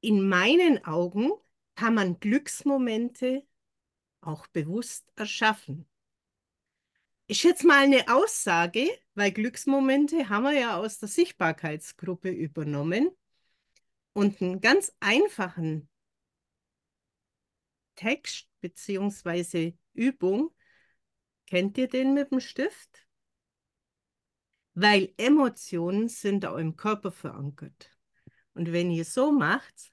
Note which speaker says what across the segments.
Speaker 1: in meinen Augen kann man Glücksmomente auch bewusst erschaffen. Ist jetzt mal eine Aussage, weil Glücksmomente haben wir ja aus der Sichtbarkeitsgruppe übernommen und einen ganz einfachen Text bzw. Übung. Kennt ihr den mit dem Stift? Weil Emotionen sind auch im Körper verankert. Und wenn ihr so macht,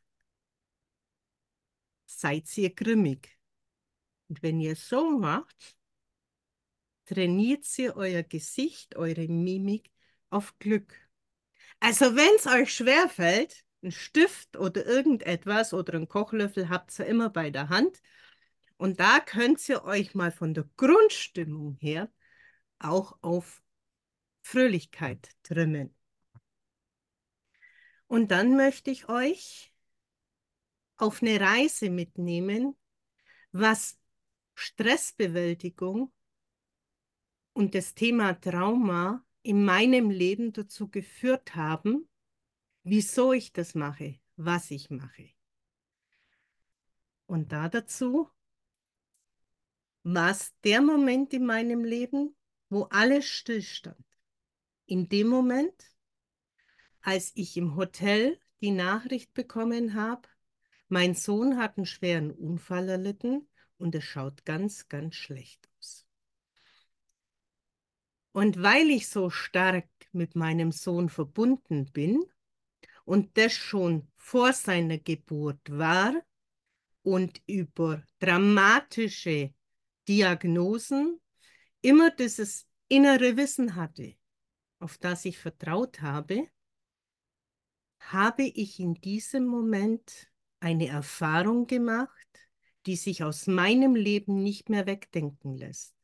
Speaker 1: seid ihr grimmig. Und wenn ihr so macht, trainiert ihr euer Gesicht, eure Mimik auf Glück. Also wenn es euch schwerfällt, ein Stift oder irgendetwas oder ein Kochlöffel habt ihr immer bei der Hand. Und da könnt ihr euch mal von der Grundstimmung her auch auf Fröhlichkeit trimmen. Und dann möchte ich euch auf eine Reise mitnehmen, was Stressbewältigung und das Thema Trauma in meinem Leben dazu geführt haben, wieso ich das mache, was ich mache. Und da dazu war es der Moment in meinem Leben, wo alles stillstand. In dem Moment, als ich im Hotel die Nachricht bekommen habe, mein Sohn hat einen schweren Unfall erlitten und es schaut ganz, ganz schlecht aus. Und weil ich so stark mit meinem Sohn verbunden bin und das schon vor seiner Geburt war und über dramatische Diagnosen immer dieses innere Wissen hatte, auf das ich vertraut habe, habe ich in diesem Moment eine Erfahrung gemacht, die sich aus meinem Leben nicht mehr wegdenken lässt,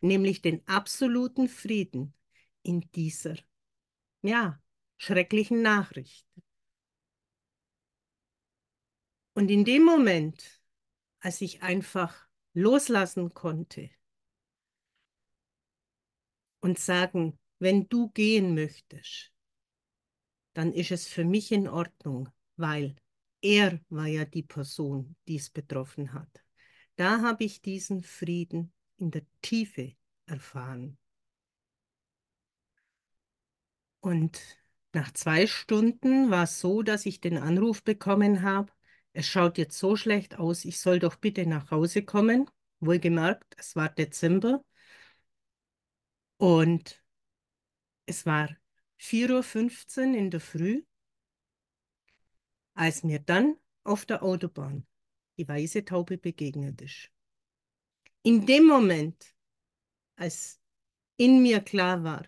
Speaker 1: nämlich den absoluten Frieden in dieser, ja, schrecklichen Nachricht. Und in dem Moment, als ich einfach loslassen konnte und sagen, wenn du gehen möchtest, dann ist es für mich in Ordnung, weil er war ja die Person, die es betroffen hat. Da habe ich diesen Frieden in der Tiefe erfahren. Und nach zwei Stunden war es so, dass ich den Anruf bekommen habe, es schaut jetzt so schlecht aus, ich soll doch bitte nach Hause kommen. Wohlgemerkt, es war Dezember. Und es war 4.15 Uhr in der Früh, als mir dann auf der Autobahn die weiße Taube begegnet ist. In dem Moment, als in mir klar war,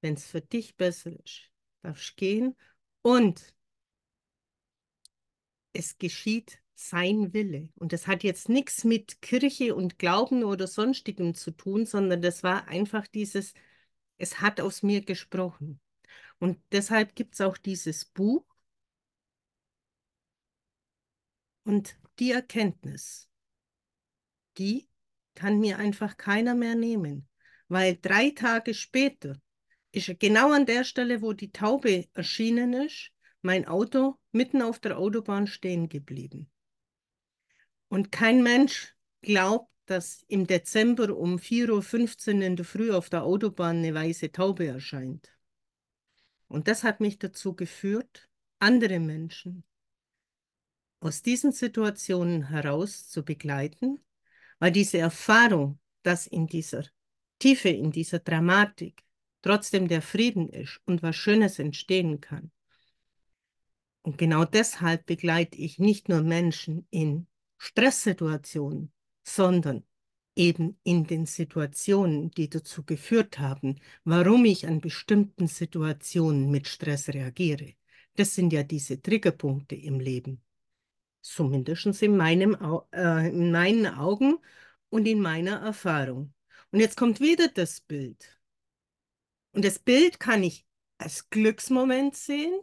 Speaker 1: wenn es für dich besser ist, darfst du gehen und es geschieht sein Wille. Und das hat jetzt nichts mit Kirche und Glauben oder sonstigem zu tun, sondern das war einfach dieses, es hat aus mir gesprochen. Und deshalb gibt es auch dieses Buch und die Erkenntnis, die kann mir einfach keiner mehr nehmen, weil drei Tage später ist genau an der Stelle, wo die Taube erschienen ist, mein Auto mitten auf der Autobahn stehen geblieben. Und kein Mensch glaubt, dass im Dezember um 4.15 Uhr in der Früh auf der Autobahn eine weiße Taube erscheint. Und das hat mich dazu geführt, andere Menschen aus diesen Situationen heraus zu begleiten, weil diese Erfahrung, dass in dieser Tiefe, in dieser Dramatik trotzdem der Frieden ist und was Schönes entstehen kann. Und genau deshalb begleite ich nicht nur Menschen in Stresssituationen, sondern eben in den Situationen, die dazu geführt haben, warum ich an bestimmten Situationen mit Stress reagiere. Das sind ja diese Triggerpunkte im Leben. Zumindest in, meinem, äh, in meinen Augen und in meiner Erfahrung. Und jetzt kommt wieder das Bild. Und das Bild kann ich als Glücksmoment sehen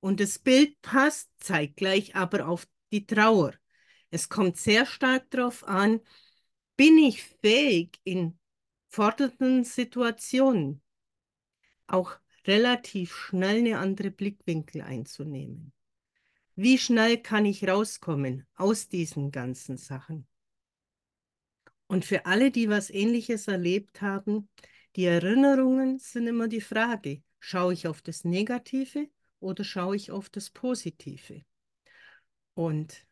Speaker 1: und das Bild passt zeitgleich aber auf die Trauer. Es kommt sehr stark darauf an, bin ich fähig in fordernden Situationen auch relativ schnell eine andere Blickwinkel einzunehmen. Wie schnell kann ich rauskommen aus diesen ganzen Sachen? Und für alle, die was Ähnliches erlebt haben, die Erinnerungen sind immer die Frage, schaue ich auf das Negative oder schaue ich auf das Positive? Und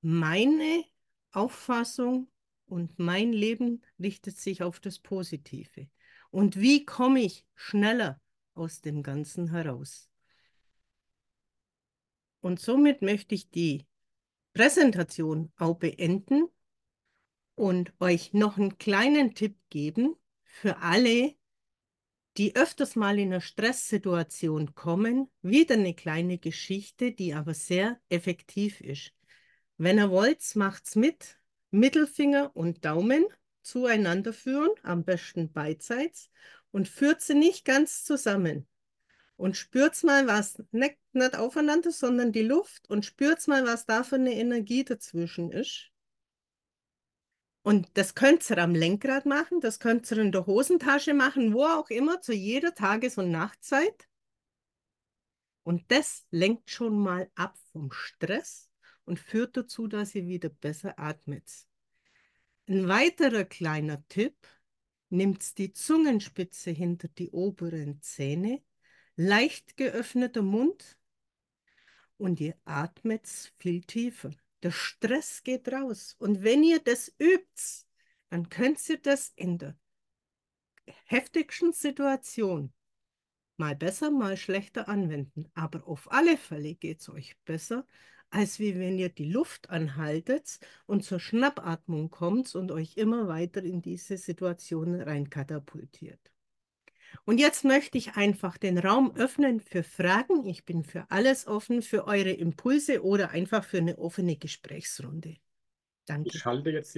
Speaker 1: meine Auffassung und mein Leben richtet sich auf das Positive. Und wie komme ich schneller aus dem Ganzen heraus? Und somit möchte ich die Präsentation auch beenden und euch noch einen kleinen Tipp geben für alle, die öfters mal in einer Stresssituation kommen. Wieder eine kleine Geschichte, die aber sehr effektiv ist. Wenn ihr wollt, macht's mit. Mittelfinger und Daumen zueinander führen, am besten beidseits, und führt sie nicht ganz zusammen. Und spürt mal, was nicht, nicht aufeinander, sondern die Luft und spürt mal, was da für eine Energie dazwischen ist. Und das könnt ihr am Lenkrad machen, das könnt ihr in der Hosentasche machen, wo auch immer, zu jeder Tages- und Nachtzeit. Und das lenkt schon mal ab vom Stress und führt dazu, dass ihr wieder besser atmet. Ein weiterer kleiner Tipp, nimmt die Zungenspitze hinter die oberen Zähne, leicht geöffneter Mund und ihr atmet viel tiefer. Der Stress geht raus. Und wenn ihr das übt, dann könnt ihr das in der heftigsten Situation mal besser, mal schlechter anwenden. Aber auf alle Fälle geht es euch besser, als wie wenn ihr die Luft anhaltet und zur Schnappatmung kommt und euch immer weiter in diese Situation reinkatapultiert. Und jetzt möchte ich einfach den Raum öffnen für Fragen. Ich bin für alles offen, für eure Impulse oder einfach für eine offene Gesprächsrunde. Danke.
Speaker 2: Ich schalte jetzt die